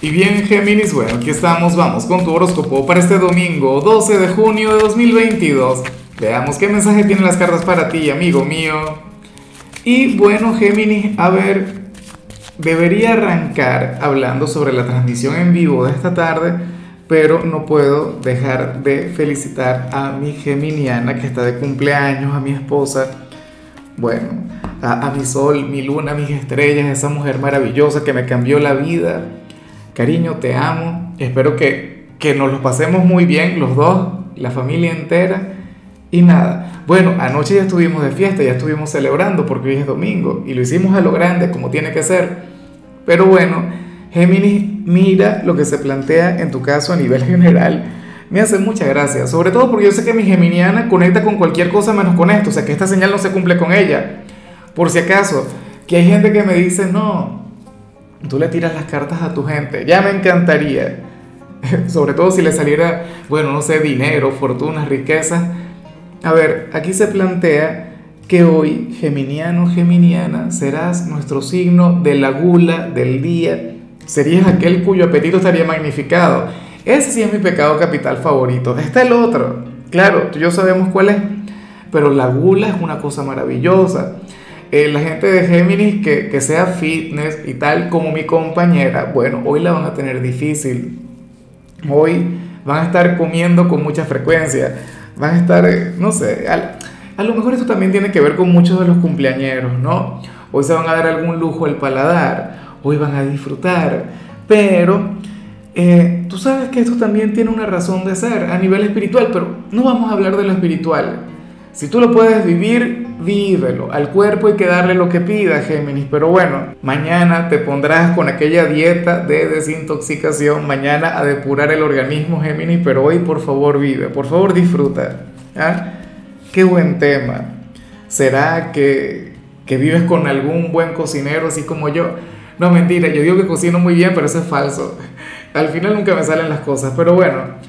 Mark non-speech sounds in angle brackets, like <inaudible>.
Y bien, Géminis, bueno, aquí estamos, vamos con tu horóscopo para este domingo, 12 de junio de 2022. Veamos qué mensaje tienen las cartas para ti, amigo mío. Y bueno, Géminis, a ver, debería arrancar hablando sobre la transmisión en vivo de esta tarde, pero no puedo dejar de felicitar a mi geminiana que está de cumpleaños, a mi esposa. Bueno, a, a mi sol, mi luna, mis estrellas, esa mujer maravillosa que me cambió la vida Cariño, te amo. Espero que, que nos lo pasemos muy bien los dos, la familia entera. Y nada, bueno, anoche ya estuvimos de fiesta, ya estuvimos celebrando porque hoy es domingo y lo hicimos a lo grande como tiene que ser. Pero bueno, Géminis, mira lo que se plantea en tu caso a nivel <laughs> general. Me hace mucha gracia, sobre todo porque yo sé que mi geminiana conecta con cualquier cosa menos con esto, o sea que esta señal no se cumple con ella. Por si acaso, que hay gente que me dice, no, tú le tiras las cartas a tu gente. Ya me encantaría. <laughs> Sobre todo si le saliera, bueno, no sé, dinero, fortuna, riqueza. A ver, aquí se plantea que hoy, geminiano, geminiana, serás nuestro signo de la gula del día. Serías aquel cuyo apetito estaría magnificado. Ese sí es mi pecado capital favorito. Está el otro. Claro, tú y yo sabemos cuál es. Pero la gula es una cosa maravillosa. Eh, la gente de Géminis que, que, sea fitness y tal como mi compañera, bueno, hoy la van a tener difícil. Hoy van a estar comiendo con mucha frecuencia. Van a estar, no sé, a, lo mejor esto también tiene que ver con muchos de los cumpleañeros, ¿no? Hoy se van a dar algún lujo al paladar, hoy van a disfrutar, pero eh, tú sabes que esto también tiene una razón de ser a nivel espiritual, pero no vamos a hablar de lo espiritual. Si tú lo puedes vivir, vívelo. Al cuerpo hay que darle lo que pida, Géminis. Pero bueno, mañana te pondrás con aquella dieta de desintoxicación, mañana a depurar el organismo, Géminis, pero hoy por favor vive, por favor disfruta. ¿Ah? Qué buen tema. ¿Será que, que vives con algún buen cocinero así como yo? No, mentira, yo digo que cocino muy bien, pero eso es falso. Al final nunca me salen las cosas, pero bueno.